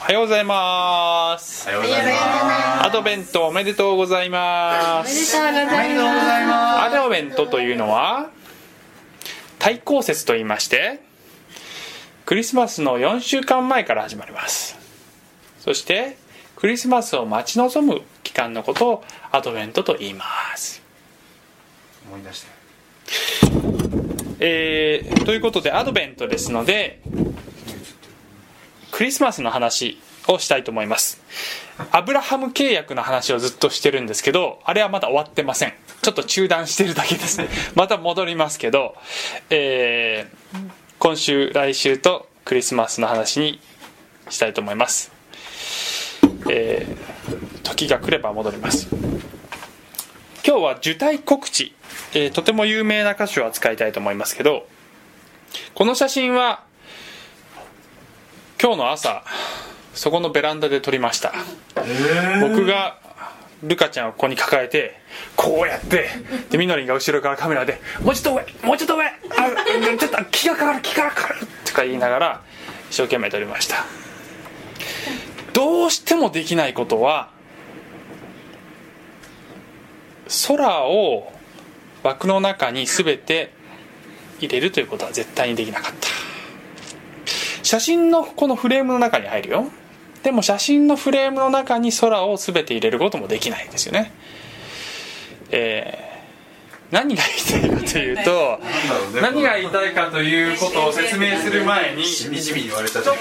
おはようございます。おはようございます。アドベントおめでとうございます。おめでとうございまアドベントというのは対抗節と言いましてクリスマスの4週間前から始まります。そしてクリスマスを待ち望む期間のことをアドベントと言います。す思い出したえーということでアドベントですのでクリスマスの話をしたいと思います。アブラハム契約の話をずっとしてるんですけどあれはまだ終わってません。ちょっと中断してるだけですね。また戻りますけど、えー今週来週とクリスマスの話にしたいと思います、えー時が来れば戻ります。今日は受胎告知、えーとても有名な歌手を扱いたいと思いますけどこの写真は今日の朝そこのベランダで撮りました、僕がルカちゃんをここに抱えてこうやってでみのりんが後ろからカメラで「もうちょっと上もうちょっと上あちょっと気がかかる気がかかる」とか言いながら一生懸命撮りました。どうしてもできないことは空を枠の中に全て入れるということは絶対にできなかった写真のこのフレームの中に入るよ。でも写真のフレームの中に空を全て入れることもできないですよね。えー何が言いたいかというと何が言いたいかということを説明する前にしみじみ言われたちょっと、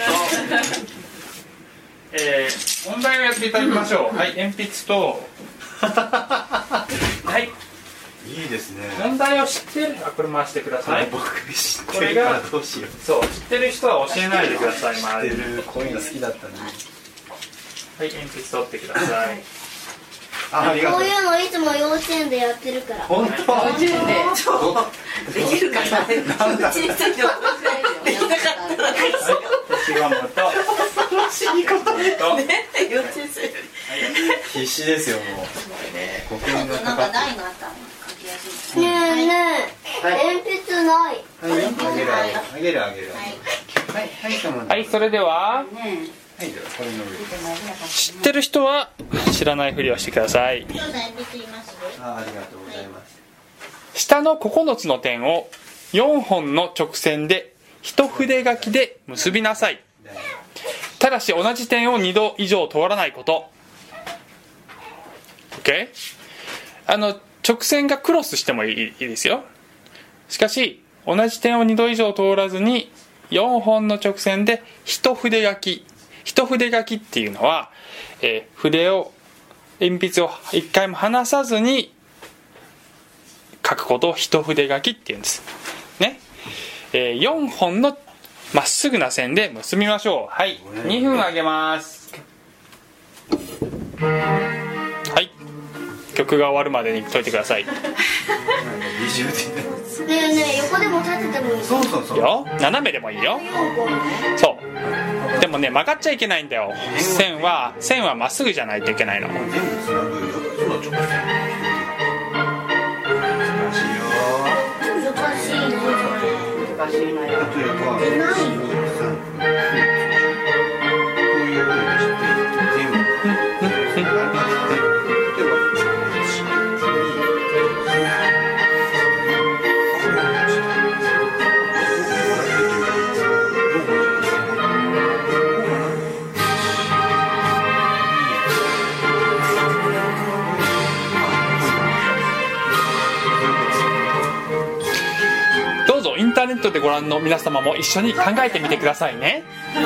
えー問題をやっていただきましょう。はい。鉛筆とはい いいですね。問題を知ってるあこれ回してください。僕知ってるからどうしよう。そう知ってる人は教えないでください知ってるこういうの好きだったねはい鉛筆取ってください。あありがとう。こういうのいつも幼稚園でやってるから。本当？で。きるかな？なんだ？できなかったら。消しゴムと死に方と。幼稚園生よ必死ですよもう。国民がかかって。ないのあったの書きやすいねえねえ、鉛筆ない。あげるあげるあげるあげる。はいはいそれではねはいではこれの上知ってる人は知らないふりをしてください。あありがとうございます下の9つの点を4本の直線で一筆書きで結びなさい。ただし同じ点を2度以上通らないこと。OK? あの直線がクロスしてもいいですよしかし同じ点を2度以上通らずに4本の直線で一筆書き。一筆書きっていうのは、えー筆を鉛筆を一回も離さずに書くことを一筆書きっていうんです。ね、えー4本のまっすぐな線で結びましょう。はい。2分あげます。はい。曲が終わるまでに解いてください。二重でねえねえ、横でも立ててもいい。そうそうそう。よ。斜めでもいいよ。そう。でもね曲がっちゃいけないんだよ。線は線はまっすぐじゃないといけないの。全部つなぐ4つの直線難しいよ難しいね。難しいな例トでご覧の皆様も一緒に考えてみてくださいね。え？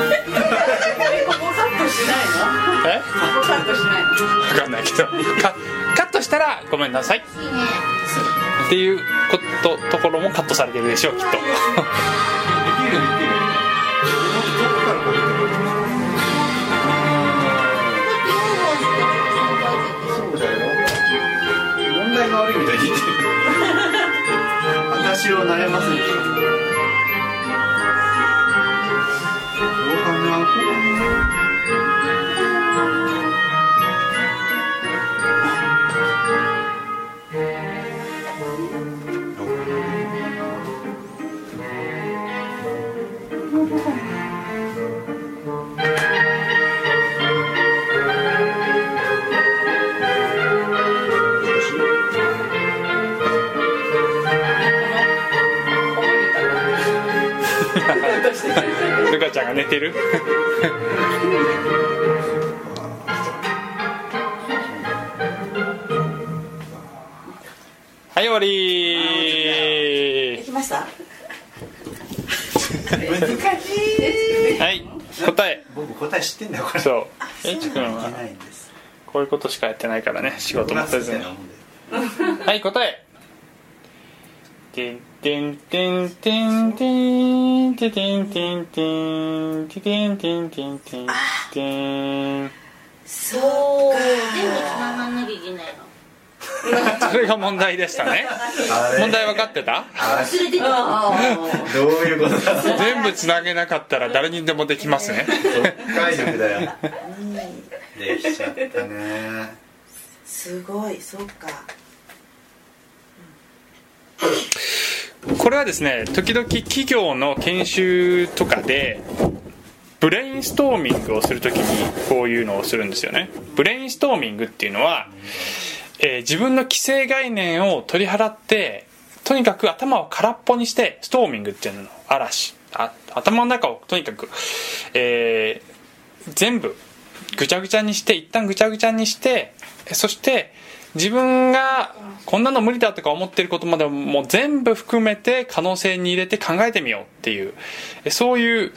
ここカットしないの分かんないけど。カカットしたらごめんなさい。っていうことところもカットされてるでしょうきっとことしかやってないからね仕事もせずに。はい答え。てんてんてんてんてんてんてんてんてんてんてんてんてんてんてんそうつながんなきゃいけないの それが問題でしたね。問題分かってた？あ忘れてた。あどういうことだ全部つなげなかったら誰にでもできますね。読解力だよ。できちゃったね。すごいそっか。これはですね時々企業の研修とかでブレインストーミングをするときにこういうのをするんですよね。ブレインストーミングっていうのは、えー自分の既成概念を取り払ってとにかく頭を空っぽにしてストーミングっていうの嵐。あ頭の中をとにかく、えー全部ぐちゃぐちゃにして一旦ぐちゃぐちゃにしてそして自分がこんなの無理だとか思ってることまでもう全部含めて可能性に入れて考えてみようっていうそういう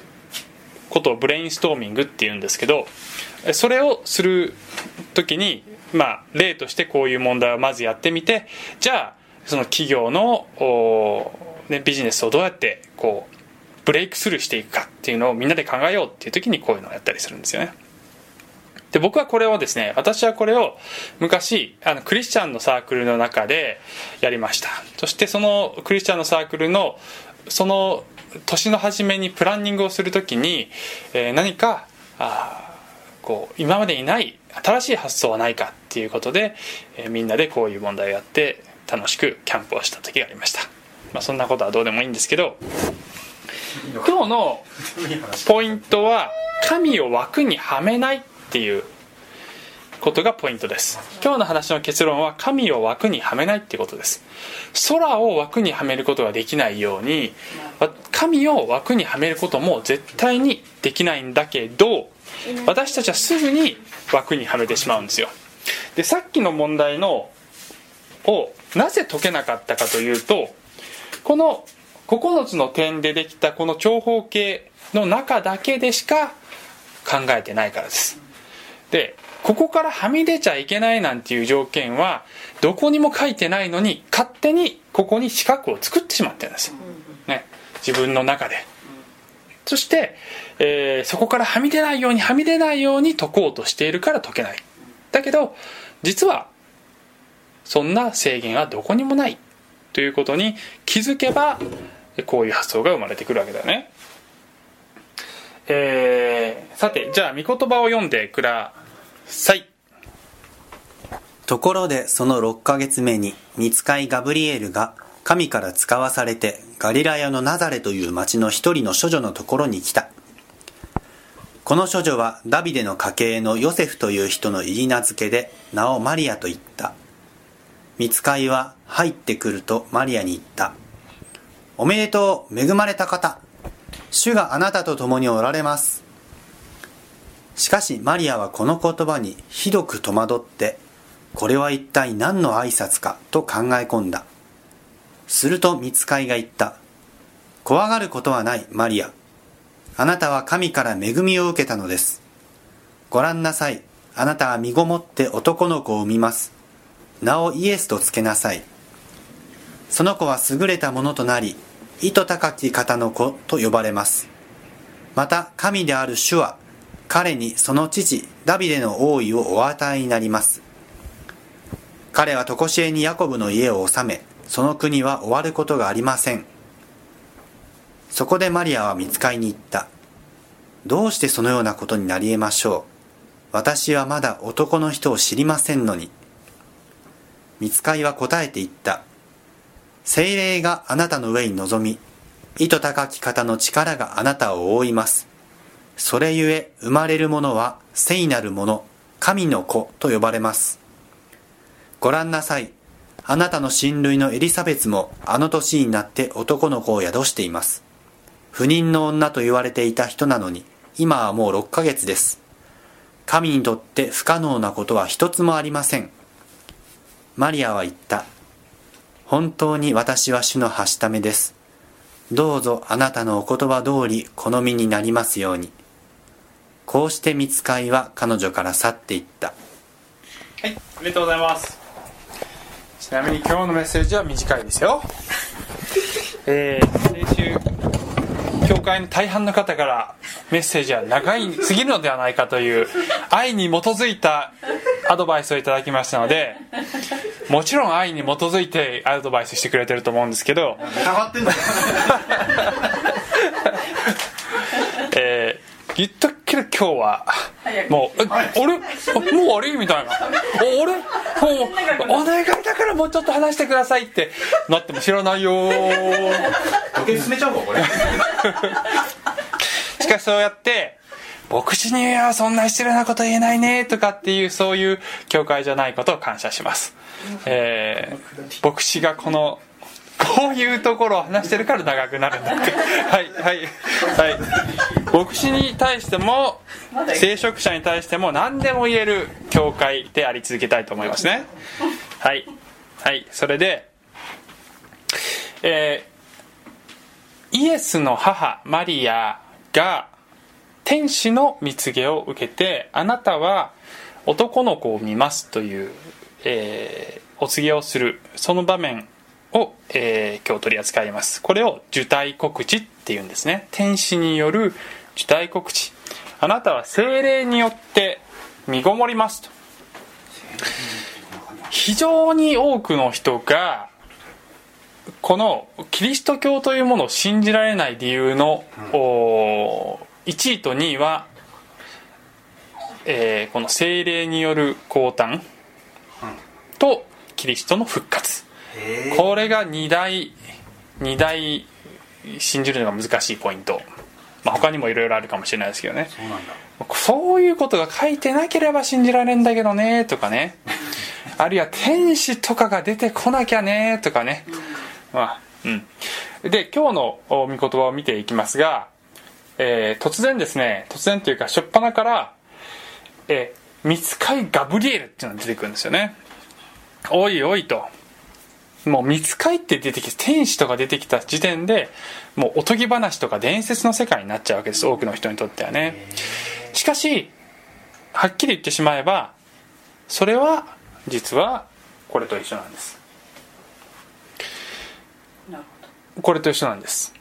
ことをブレインストーミングっていうんですけどそれをする時にまあ例としてこういう問題をまずやってみてじゃあその企業の、ね、ビジネスをどうやってこうブレイクスルーしていくかっていうのをみんなで考えようっていう時にこういうのをやったりするんですよね。で僕はこれをですね私はこれを昔あのクリスチャンのサークルの中でやりました。そしてそのクリスチャンのサークルのその年の初めにプランニングをするときに、えー何かあこう今までにない新しい発想はないかっていうことで、えみんなでこういう問題をやって楽しくキャンプをした時がありました、まあ、そんなことはどうでもいいんですけど今日のポイントは神を枠にはめないっていうことがポイントです。今日の話の結論は神を枠にはめないってことです。空を枠にはめることができないように神を枠にはめることも絶対にできないんだけど私たちはすぐに枠にはめてしまうんですよ。でさっきの問題のをなぜ解けなかったかというとこの9つの点でできたこの長方形の中だけでしか考えてないからです。でここからはみ出ちゃいけないなんていう条件はどこにも書いてないのに勝手にここに四角を作ってしまってるんです、ね、自分の中で。そして、えーそこからはみ出ないようにはみ出ないように解こうとしているから解けない。だけど実はそんな制限はどこにもないということに気づけばこういう発想が生まれてくるわけだよね。えーさてじゃあ御言葉を読んでください。ところでその6ヶ月目に、見つかいガブリエルが神から使わされて、ガリラヤのナザレという町の一人の処女のところに来た。この処女はダビデの家系のヨセフという人の言い名付けで、名をマリアと言った。見つかいは入ってくるとマリアに言った。おめでとう、恵まれた方。主があなたと共におられます。しかしマリアはこの言葉にひどく戸惑って、これは一体何の挨拶かと考え込んだ。すると見つかいが言った。怖がることはない、マリア。あなたは神から恵みを受けたのです。ご覧なさい。あなたは身ごもって男の子を産みます。名をイエスとつけなさい。その子は優れたものとなり、意図高き方の子と呼ばれます。また神である主は彼にその父ダビデの王位をお与えになります彼は常しえにヤコブの家を治めその国は終わることがありません。そこでマリアは見つかいに行った。どうしてそのようなことになり得ましょう。私はまだ男の人を知りませんのに。見つかいは答えて言った。精霊があなたの上に臨み意図高き方の力があなたを覆います。それゆえ生まれるものは聖なるもの神の子と呼ばれます。ご覧なさい。あなたの親類のエリザベツもあの年になって男の子を宿しています。不妊の女と言われていた人なのに今はもう6ヶ月です。神にとって不可能なことは一つもありません。マリアは言った。本当に私は主のはしためです。どうぞあなたのお言葉通り好みになりますように。こうして見つかいは彼女から去っていった。はい、ありがとうございます。ちなみに今日のメッセージは短いですよ。えー、先週、教会の大半の方からメッセージは長いすぎるのではないかという愛に基づいたアドバイスをいただきましたので、もちろん愛に基づいてアドバイスしてくれてると思うんですけど、疑ってんだよえー、言っとくけど今日は。もう「えあれあもう終わり?」みたいな「ああれもうお願いだからもうちょっと話してください」って。なっても知らないよ時計進めちゃうわこれ。しかしそうやって牧師にはそんな失礼なこと言えないねとかっていうそういう教会じゃないことを感謝します、えー牧師がこのこういうところを話してるから長くなるんだって。はいはいはい。牧師に対しても聖職者に対しても何でも言える教会であり続けたいと思いますね。はいはい。それでえーイエスの母マリアが天使の蜜毛を受けてあなたは男の子を見ますという、えーお告げをする。その場面を、えー今日取り扱います。これを受胎告知っていうんですね。天使による受胎告知。あなたは精霊によって身ごもりますと。非常に多くの人がこのキリスト教というものを信じられない理由の、お1位と2位は、えーこの精霊による降誕とキリストの復活。へこれが2大二大信じるのが難しいポイント、まあ、他にもいろいろあるかもしれないですけどね。そういうことが書いてなければ信じられんだけどねとかね。あるいは天使とかが出てこなきゃねとかね。まあうん。で今日のお御言葉を見ていきますが、えー突然ですね突然というか初っ端から「えー、見つかいガブリエル」っていうのが出てくるんですよね。おいおいともう見つかいって出てきて天使とか出てきた時点でもうおとぎ話とか伝説の世界になっちゃうわけです多くの人にとってはね。しかしはっきり言ってしまえばそれは実はこれと一緒なんです。これと一緒なんです。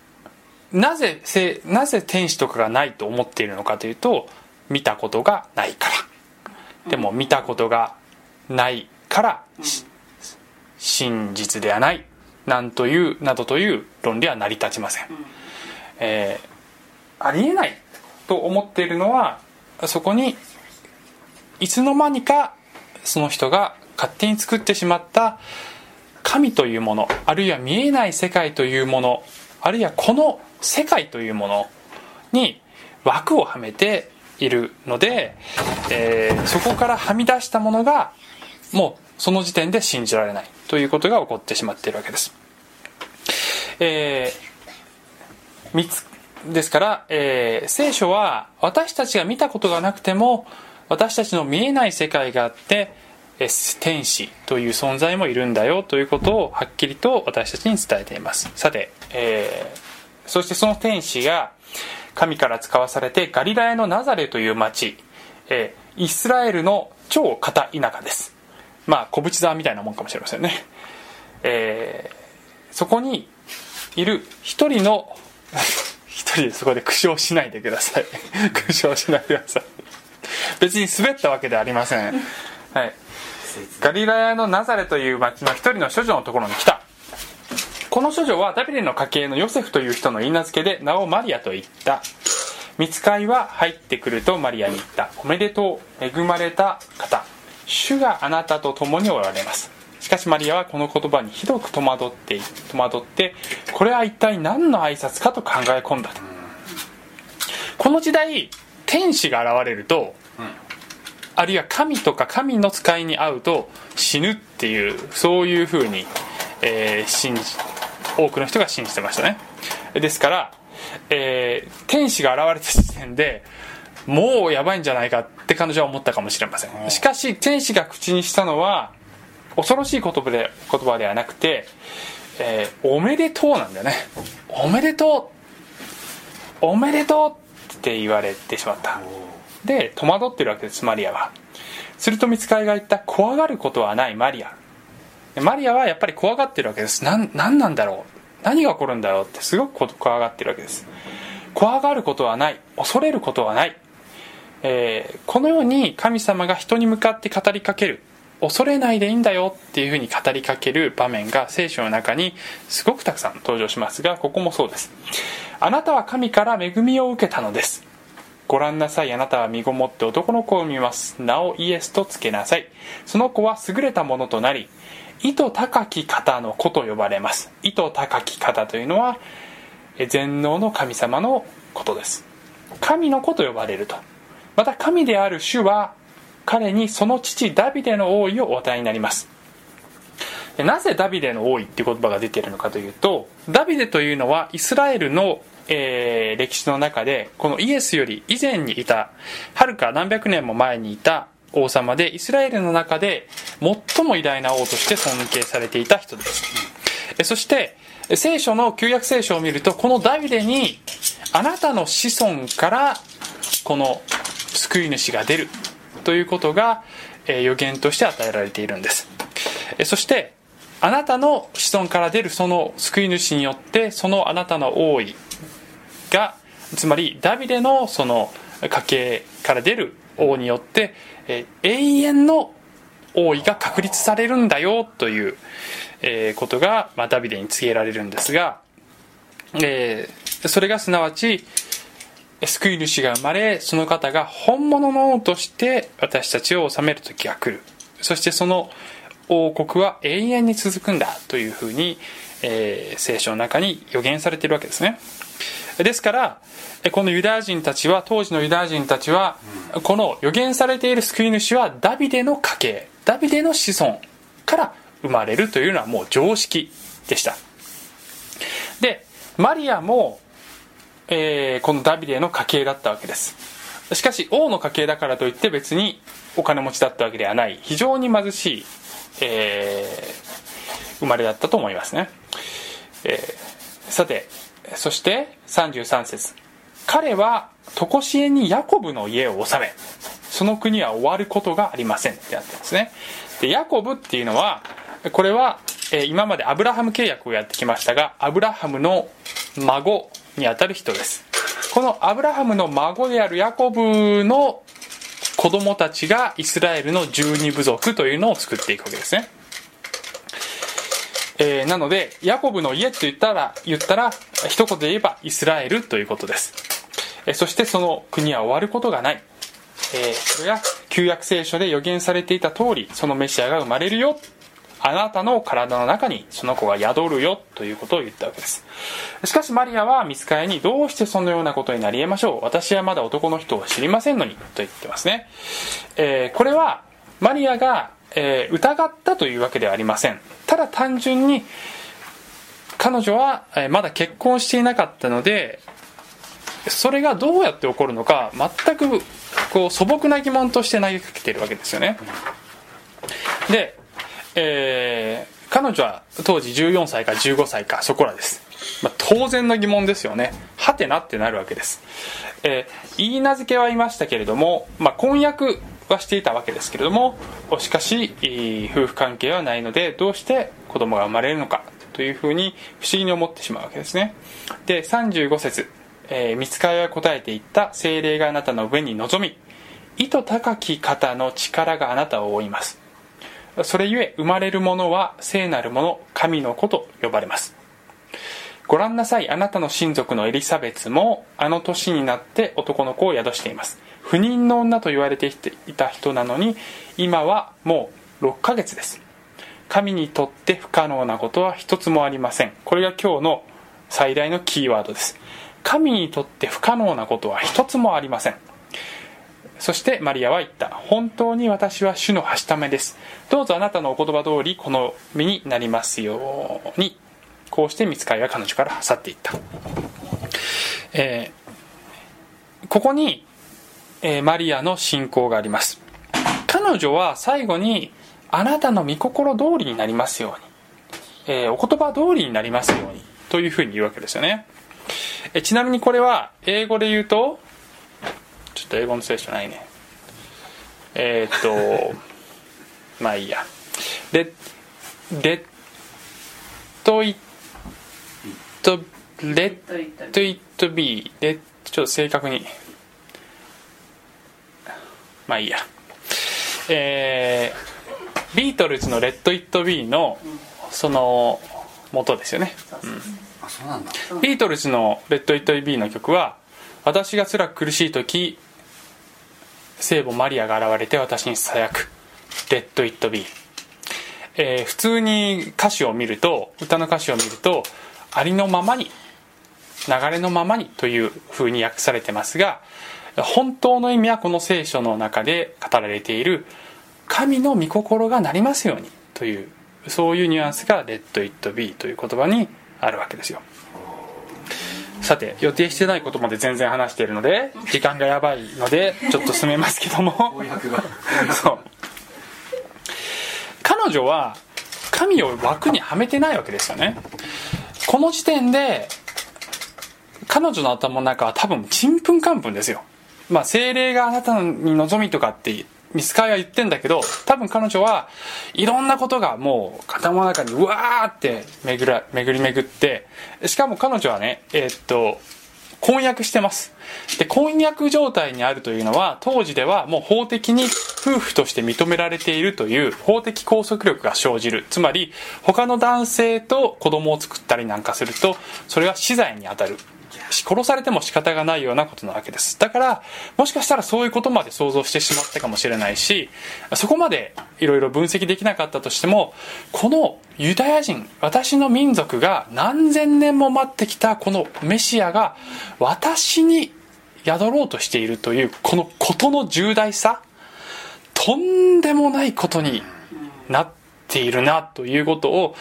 なぜせなぜ天使とかがないと思っているのかというと見たことがないから。でも見たことがないから、し真実ではないなんというなどという論理は成り立ちません、えーありえないと思っているのはそこにいつの間にかその人が勝手に作ってしまった神というものあるいは見えない世界というものあるいはこの世界というものに枠をはめているので、えーそこからはみ出したものがもうその時点で信じられないということが起こってしまっているわけです。えー三つですから、えー聖書は私たちが見たことがなくても私たちの見えない世界があってえ天使という存在もいるんだよということをはっきりと私たちに伝えていますさて、えーそしてその天使が神から使わされてガリラヤのナザレという町、えーイスラエルの超片田舎ですまあ小淵沢みたいなもんかもしれませんね、えーそこにいる一人の 一人でそこで苦笑しないでください。苦笑しないでください。別に滑ったわけではありません。はい。ガリラヤのナザレという町の一人の処女のところに来た。この処女はダビデの家系のヨセフという人の言い名付けで名をマリアと言った。見つかいは入ってくるとマリアに言った。おめでとう恵まれた方。主があなたと共におられます。しかしマリアはこの言葉にひどく戸惑って戸惑ってこれは一体何の挨拶かと考え込んだと。この時代天使が現れると、あるいは神とか神の使いに会うと死ぬっていうそういうふうに、えー信じ多くの人が信じてましたね。ですからえー天使が現れた時点でもうやばいんじゃないかって彼女は思ったかもしれません。しかし天使が口にしたのは恐ろしい言葉で言葉ではなくて、えーおめでとうなんだよね。おめでとう。おめでとうって言われてしまった。で戸惑ってるわけですマリアは。すると見つかりが言った怖がることはないマリア。でマリアはやっぱり怖がってるわけです。なん何なんだろう。何が起こるんだろうってすごく怖がってるわけです。怖がることはない。恐れることはない、えーこのように神様が人に向かって語りかける。恐れないでいいんだよっていうふうに語りかける場面が聖書の中にすごくたくさん登場しますがここもそうです。あなたは神から恵みを受けたのです。ご覧なさい。あなたは身ごもって男の子を見ます。名をイエスとつけなさい。その子は優れたものとなり意図高き方の子と呼ばれます。意図高き方というのは全能の神様のことです。神の子と呼ばれると。また神である主は彼にその父ダビデの王位をお与えになります。なぜダビデの王位っていう言葉が出ているのかというとダビデというのはイスラエルの、えー歴史の中でこのイエスより以前にいたはるか何百年も前にいた王様でイスラエルの中で最も偉大な王として尊敬されていた人です。そして聖書の旧約聖書を見るとこのダビデにあなたの子孫からこの救い主が出る。ということがえ予言として与えられているんです。えそしてあなたの子孫から出るその救い主によってそのあなたの王位がつまりダビデのその家系から出る王によって、えー永遠の王位が確立されるんだよという、えことが、ま、ダビデに告げられるんですが、えそれがすなわち救い主が生まれその方が本物の王として私たちを治める時が来る。そしてその王国は永遠に続くんだというふうに、えー聖書の中に予言されているわけですね。ですからえこのユダヤ人たちは当時のユダヤ人たちはこの予言されている救い主はダビデの家系ダビデの子孫から生まれるというのはもう常識でした。でマリアも、えーこのダビデの家系だったわけです。しかし王の家系だからといって別にお金持ちだったわけではない。非常に貧しい、えー生まれだったと思いますね、えーさてそして33節。彼は常しえにヤコブの家を治めその国は終わることがありません。ってなってますね。でヤコブっていうのはこれは、えー今までアブラハム契約をやってきましたがアブラハムの孫にあたる人です。このアブラハムの孫であるヤコブの子供たちがイスラエルの十二部族というのを作っていくわけですね。えーなのでヤコブの家と言ったら言ったら一言で言えばイスラエルということです、えーそしてその国は終わることがない、えーそれが旧約聖書で予言されていた通りそのメシアが生まれるよ。あなたの体の中にその子が宿るよということを言ったわけです。しかしマリアは見つかりにどうしてそのようなことになり得ましょう。私はまだ男の人を知りませんのにと言ってますね、えーこれはマリアが、えー疑ったというわけではありません。ただ単純に彼女はえーまだ結婚していなかったのでそれがどうやって起こるのか全くこう素朴な疑問として投げかけているわけですよね。で、えー彼女は当時14歳か15歳かそこらです、まあ、当然の疑問ですよね。はてなってなるわけです、えー言い名付けはいましたけれども、まあ、婚約はしていたわけですけれどもしかし夫婦関係はないのでどうして子供が生まれるのかというふうに不思議に思ってしまうわけですね。で35節え見つかりは答えていった精霊があなたの上に臨み意図高き方の力があなたを覆います。それゆえ生まれるものは聖なるもの神の子と呼ばれます。ご覧なさいあなたの親族のエリザベツもあの年になって男の子を宿しています。不妊の女と言われていた人なのに今はもう6ヶ月です。神にとって不可能なことは一つもありません。これが今日の最大のキーワードです。神にとって不可能なことは一つもありません。そしてマリアは言った。本当に私は主のはしためです。どうぞあなたのお言葉通りこの身になりますように。こうして見つかりは彼女から去っていった。えーここに、えーマリアの信仰があります。彼女は最後にあなたの御心通りになりますように、えーお言葉通りになりますように。というふうに言うわけですよね。えちなみにこれは英語で言うとちょっと英語の聖書ないね。えーっと まあいいや。レレッdo it let it be。レちょっと正確に。まあいいや。えービートルズの「レット・イット・ビー」のその元ですよね。あそうなんだ。ビートルズの「レット・イット・ビー」の曲は私が辛く苦しい時聖母マリアが現れて私にささやく「レッド・イット・ビー」えー普通に歌詞を見ると歌の歌詞を見るとありのままに流れのままにという風に訳されてますが本当の意味はこの聖書の中で語られている神の御心がなりますようにというそういうニュアンスが「レッド・イット・ビー」という言葉にあるわけですよ。さて予定してないことまで全然話しているので時間がやばいのでちょっと進めますけども。そう。彼女は神を枠にはめてないわけですよね。この時点で彼女の頭の中は多分ちんぷんかんぷんですよ。まあ精霊があなたに望みとかってミスカイは言ってんだけど多分彼女はいろんなことがもう頭の中にうわーって巡ら巡り巡ってしかも彼女はねえーっと婚約してます。で婚約状態にあるというのは当時ではもう法的に夫婦として認められているという法的拘束力が生じる。つまり他の男性と子供を作ったりなんかするとそれは死罪に当たる。殺されても仕方がないようなことなわけです。だからもしかしたらそういうことまで想像してしまったかもしれないしそこまでいろいろ分析できなかったとしてもこのユダヤ人私の民族が何千年も待ってきたこのメシアが私に宿ろうとしているというこのことの重大さとんでもないことになっているなということを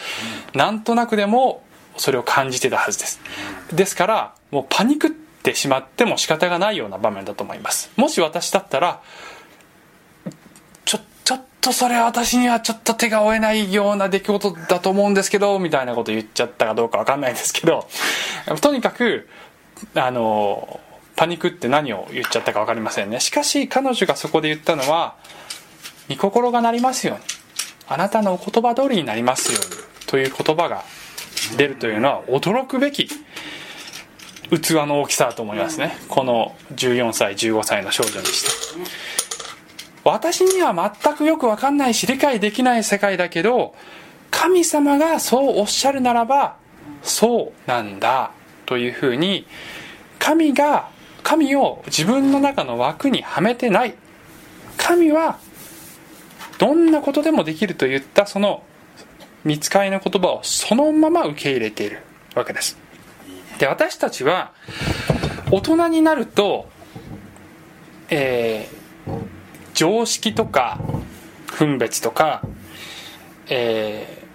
なんとなくでもそれを感じてたはずです。ですからもうパニクってしまっても仕方がないような場面だと思います。もし私だったらちょちょっとそれは私にはちょっと手が負えないような出来事だと思うんですけどみたいなこと言っちゃったかどうか分かんないですけど とにかくあのパニクって何を言っちゃったか分かりませんね。しかし彼女がそこで言ったのは「御心がなりますように。あなたのお言葉通りになりますように」という言葉が出るというのは驚くべき器の大きさだと思いますね。この14歳15歳の少女にして私には全くよく分かんないし理解できない世界だけど神様がそうおっしゃるならばそうなんだというふうに神が神を自分の中の枠にはめてない。神はどんなことでもできるといったその見つかりの言葉をそのまま受け入れているわけです。で私たちは大人になると、えー常識とか分別とか、えー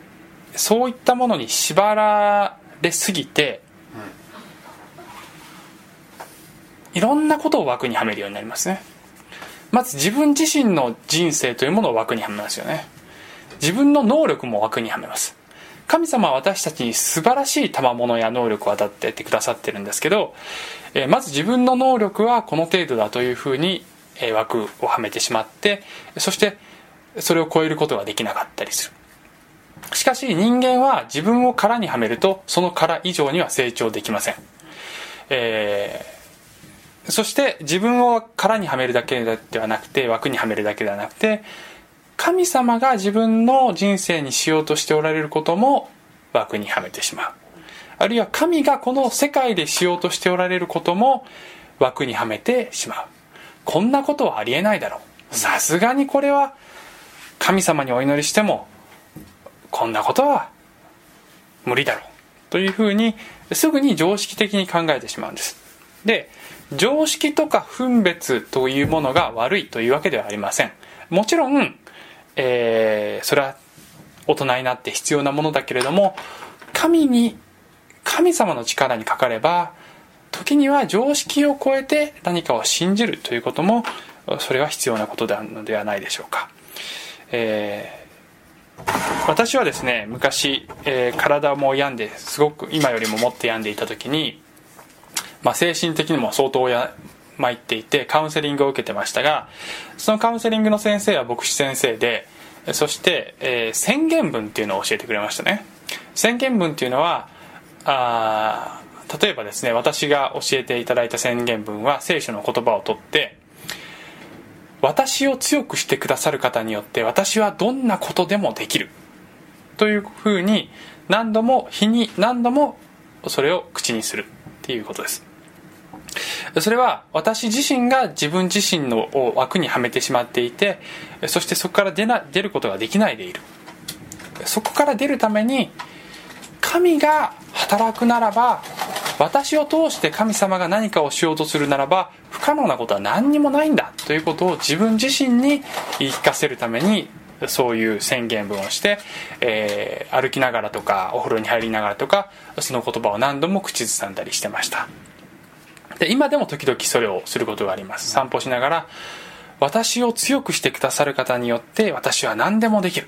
そういったものに縛られすぎて、いろんなことを枠にはめるようになりますね。まず自分自身の人生というものを枠にはめますよね。自分の能力も枠にはめます。神様は私たちに素晴らしい賜物や能力を与えてくださってるんですけど、えまず自分の能力はこの程度だというふうに、え枠をはめてしまってそしてそれを超えることができなかったりする。しかし人間は自分を殻にはめるとその殻以上には成長できません、えーそして自分を殻にはめるだけではなくて枠にはめるだけではなくて神様が自分の人生にしようとしておられることも枠にはめてしまう。あるいは神がこの世界でしようとしておられることも枠にはめてしまう。こんなことはありえないだろう。さすがにこれは神様にお祈りしてもこんなことは無理だろう。というふうにすぐに常識的に考えてしまうんです。で常識とか分別というものが悪いというわけではありません。もちろん、えーそれは大人になって必要なものだけれども神に神様の力にかかれば時には常識を超えて何かを信じるということもそれは必要なことであるのではないでしょうか、えー私はですね昔、えー体も病んですごく今よりももっと病んでいた時に、まあ、精神的にも相当や参っていてカウンセリングを受けてましたがそのカウンセリングの先生は牧師先生でそして、えー宣言文っていうのを教えてくれましたね。宣言文っていうのはあ例えばですね私が教えていただいた宣言文は聖書の言葉を取って私を強くしてくださる方によって私はどんなことでもできる。というふうに何度も日に何度もそれを口にするっていうことです。それは私自身が自分自身の枠にはめてしまっていてそしてそこから出な出ることができないでいる。そこから出るために神が働くならば私を通して神様が何かをしようとするならば不可能なことは何にもないんだということを自分自身に言い聞かせるためにそういう宣言文をして、えー歩きながらとかお風呂に入りながらとかその言葉を何度も口ずさんだりしてました。で今でも時々それをすることがあります。散歩しながら私を強くしてくださる方によって私は何でもできる。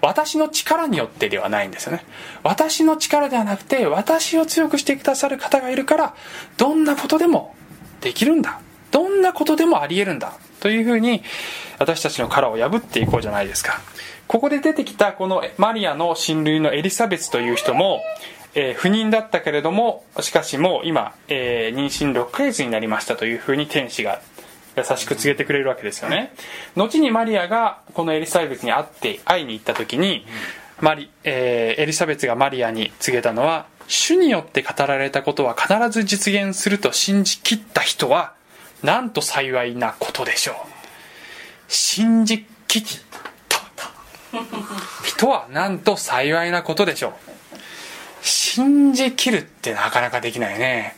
私の力によってではないんですよね。私の力ではなくて私を強くしてくださる方がいるからどんなことでもできるんだ。どんなことでもありえるんだ。というふうに私たちの殻を破っていこうじゃないですか。ここで出てきたこのマリアの親類のエリザベスという人も、えー不妊だったけれどもしかしもう今、えー妊娠6ヶ月になりましたというふうに天使が優しく告げてくれるわけですよね。後にマリアがこのエリザベスに会って会いに行った時にマリ、えーエリザベスがマリアに告げたのは主によって語られたことは必ず実現すると信じきった人はなんと幸いなことでしょう。信じきった人はなんと幸いなことでしょう。信じきるってなかなかできないね。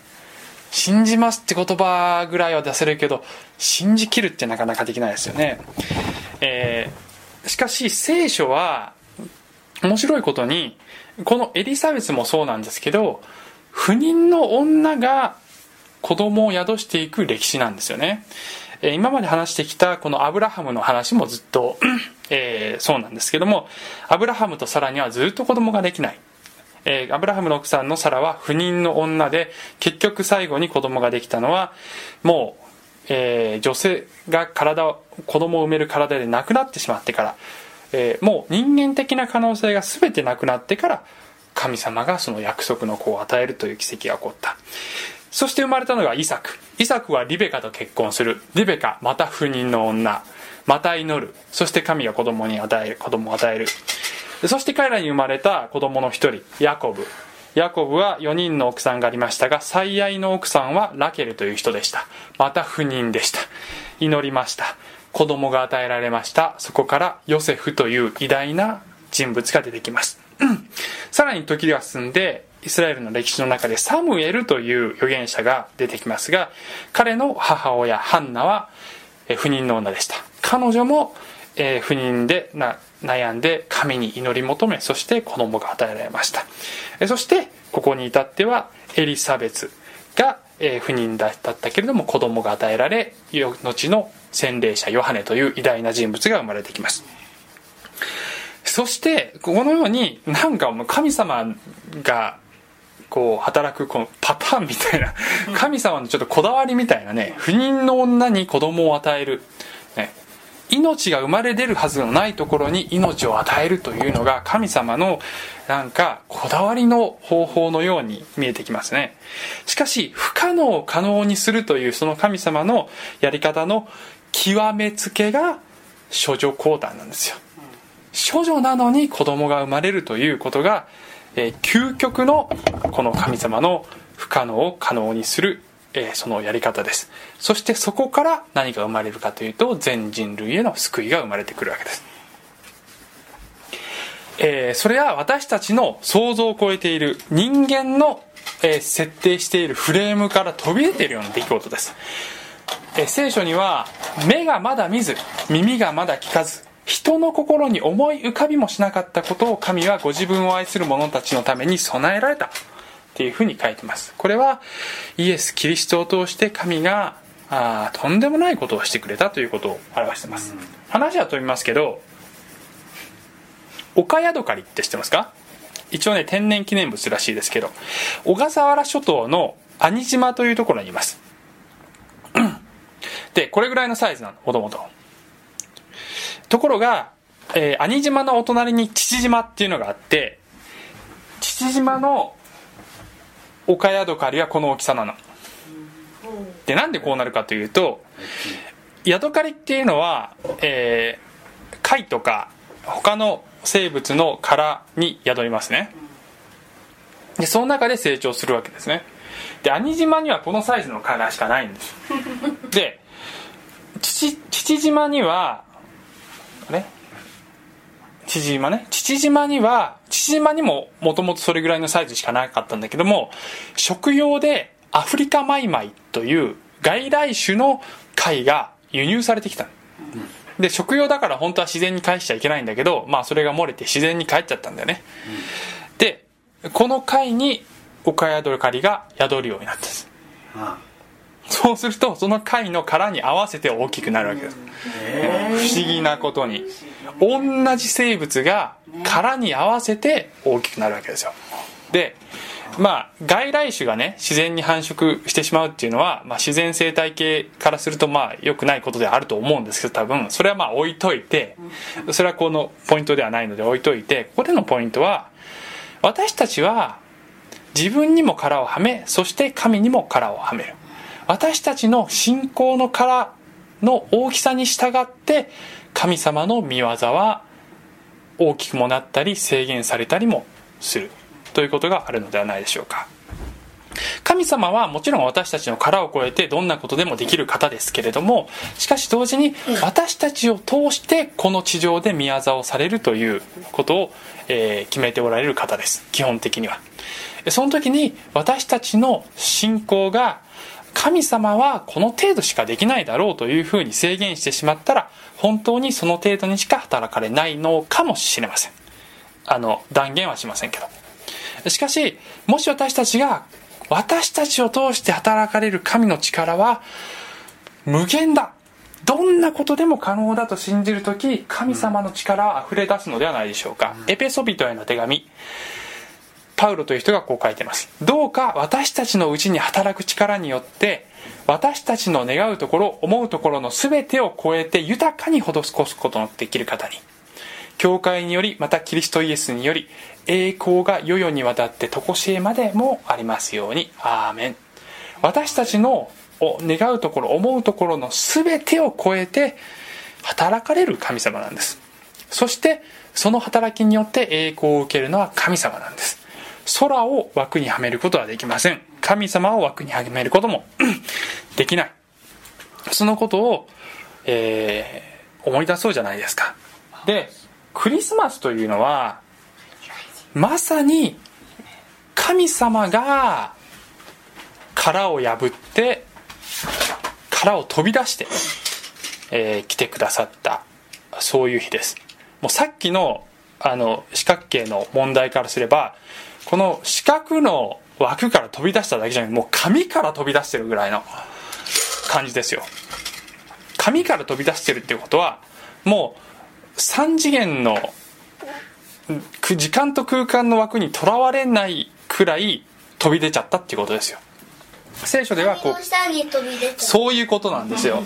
信じますって言葉ぐらいは出せるけど信じきるってなかなかできないですよね、えーしかし聖書は面白いことにこのエリザベスもそうなんですけど不妊の女が子供を宿していく歴史なんですよね。えー今まで話してきたこのアブラハムの話もずっと、えーそうなんですけどもアブラハムとサラにはずっと子供ができない。えーアブラハムの奥さんのサラは不妊の女で結局最後に子供ができたのはもう、えー女性が体を子供を産める体でなくなってしまってから、えーもう人間的な可能性が全てなくなってから神様がその約束の子を与えるという奇跡が起こった。そして生まれたのがイサク。イサクはリベカと結婚する。リベカまた不妊の女。また祈る。そして神が子供に与える子供を与える。そして彼らに生まれた子供の一人ヤコブ。ヤコブは4人の奥さんがありましたが最愛の奥さんはラケルという人でした。また不妊でした。祈りました。子供が与えられました。そこからヨセフという偉大な人物が出てきます。さらに時が進んでイスラエルの歴史の中でサムエルという預言者が出てきますが彼の母親ハンナは不妊の女でした。彼女も、えー不妊でな悩んで神に祈り求めそして子供が与えられました。えーそしてここに至ってはエリザベスが、えー不妊だったけれども子供が与えられ後の洗礼者ヨハネという偉大な人物が生まれてきます。そしてこのようになんかも神様がこう働くこのパターンみたいな神様のちょっとこだわりみたいなね不妊の女に子供を与える、命が生まれ出るはずのないところに命を与えるというのが神様のなんかこだわりの方法のように見えてきますね。しかし不可能を可能にするというその神様のやり方の極めつけが処女降誕なんですよ。処女なのに子供が生まれるということが、えー究極のこの神様の不可能を可能にする、えーそのやり方です。そしてそこから何が生まれるかというと全人類への救いが生まれてくるわけです、えーそれは私たちの想像を超えている人間の、えー設定しているフレームから飛び出ているような出来事です。えー聖書には目がまだ見ず耳がまだ聞かず人の心に思い浮かびもしなかったことを神はご自分を愛する者たちのために備えられた。っていうふうに書いてます。これはイエス・キリストを通して神があーとんでもないことをしてくれたということを表してます、話は飛びますけど岡ヤドカリって知ってますか？一応ね天然記念物らしいですけど小笠原諸島の兄島というところにいます。でこれぐらいのサイズなのもともとところが、えー兄島のお隣に父島っていうのがあって父島の岡ヤドカリはこの大きさなの。でなんでこうなるかというとヤドカリっていうのは、えー貝とか他の生物の殻に宿りますね。でその中で成長するわけですね。で兄島にはこのサイズの殻しかないんです。で父父島にはあれ？父島ね。父島には父島にももともとそれぐらいのサイズしかなかったんだけども食用でアフリカマイマイという外来種の貝が輸入されてきたの。で食用だから本当は自然に返しちゃいけないんだけどまあそれが漏れて自然に帰っちゃったんだよね、でこの貝にオカヤドカリが宿るようになったんです。あそうするとその貝の殻に合わせて大きくなるわけです。不思議なことに同じ生物が殻に合わせて大きくなるわけですよ。でまあ外来種がね自然に繁殖してしまうっていうのは、まあ、自然生態系からするとまあ良くないことではあると思うんですけど多分。それはまあ置いといてそれはこのポイントではないので置いといてここでのポイントは私たちは自分にも殻をはめそして神にも殻をはめる。私たちの信仰の殻の大きさに従って神様の見業は大きくもなったり制限されたりもする。ということがあるのではないでしょうか。神様はもちろん私たちの殻を超えてどんなことでもできる方ですけれどもしかし同時に私たちを通してこの地上で宮業をされるということを、えー決めておられる方です。基本的には。その時に私たちの信仰が神様はこの程度しかできないだろうというふうに制限してしまったら本当にその程度にしか働かれないのかもしれません。あの断言はしませんけど。しかしもし私たちが私たちを通して働かれる神の力は無限だ。どんなことでも可能だと信じる時神様の力は溢れ出すのではないでしょうか、エペソビトへの手紙パウロという人がこう書いてます。どうか私たちのうちに働く力によって私たちの願うところ思うところの全てを超えて豊かに施すことのできる方に。教会によりまたキリストイエスにより栄光が世々にわたって常しえまでもありますように。アーメン。私たちの願うところ思うところの全てを超えて働かれる神様なんです。そしてその働きによって栄光を受けるのは神様なんです。空を枠にはめることはできません。神様を枠にはめることも できない。そのことを、えー思い出そうじゃないですか。でクリスマスというのはまさに神様が殻を破って殻を飛び出して、えー来てくださった。そういう日です。もうさっきのあの四角形の問題からすればこの四角の枠から飛び出しただけじゃなくてもう紙から飛び出してるぐらいの感じですよ。紙から飛び出してるっていうことはもう3次元のく時間と空間の枠にとらわれないくらい飛び出ちゃったっていうことですよ。聖書ではこうそういうことなんですよ。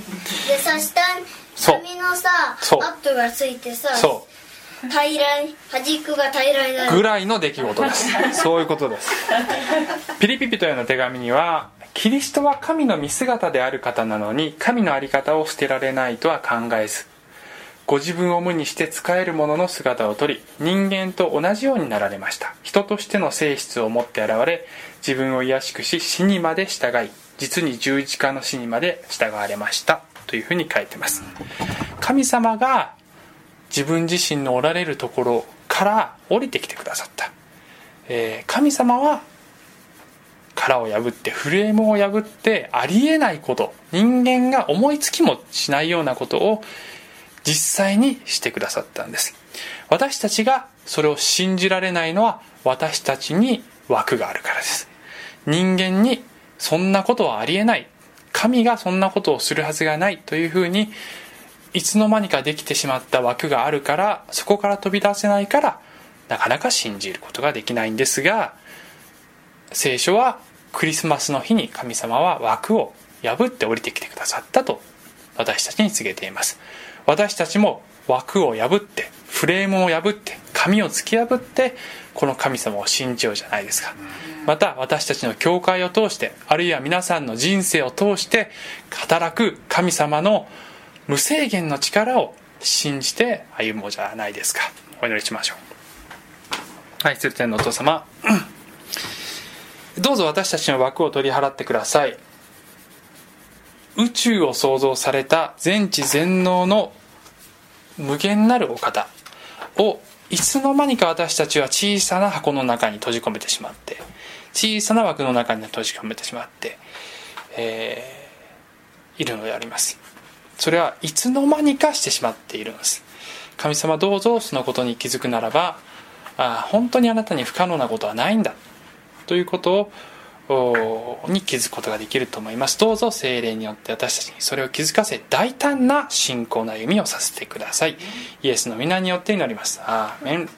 でさ下そう。紙のさそう。マットがついてさそ平らに端っこが平らになうぐるらいの出来事です。そういうことです。ピリピピトへの手紙にはキリストは神の見姿である方なのに神の在り方を捨てられないとは考えずご自分を無にして使えるものの姿をとり人間と同じようになられました。人としての性質を持って現れ自分を卑しくし死にまで従い実に十字架の死にまで従われました。というふうに書いてます。神様が自分自身のおられるところから降りてきてくださった、えー神様は殻を破ってフレームを破ってありえないこと人間が思いつきもしないようなことを実際にしてくださったんです。私たちがそれを信じられないのは私たちに枠があるからです。人間にそんなことはありえない。神がそんなことをするはずがないというふうにいつの間にかできてしまった枠があるからそこから飛び出せないからなかなか信じることができないんですが聖書はクリスマスの日に神様は枠を破って降りてきてくださったと私たちに告げています。私たちも枠を破ってフレームを破って紙を突き破ってこの神様を信じようじゃないですか。また私たちの教会を通してあるいは皆さんの人生を通して働く神様の無制限の力を信じて歩もうじゃないですか。お祈りしましょう。愛する天のお父様。どうぞ私たちの枠を取り払ってください。宇宙を創造された全知全能の無限なるお方。をいつの間にか私たちは小さな箱の中に閉じ込めてしまって小さな枠の中に閉じ込めてしまって、えーいるのであります。それはいつの間にかしてしまっているのです。神様どうぞそのことに気づくならばあ本当にあなたに不可能なことはないんだ。ということをに気づくことができると思います。どうぞ精霊によって私たちにそれを気づかせ大胆な信仰の歩みをさせてください。イエスの皆によって祈ります。アーメン。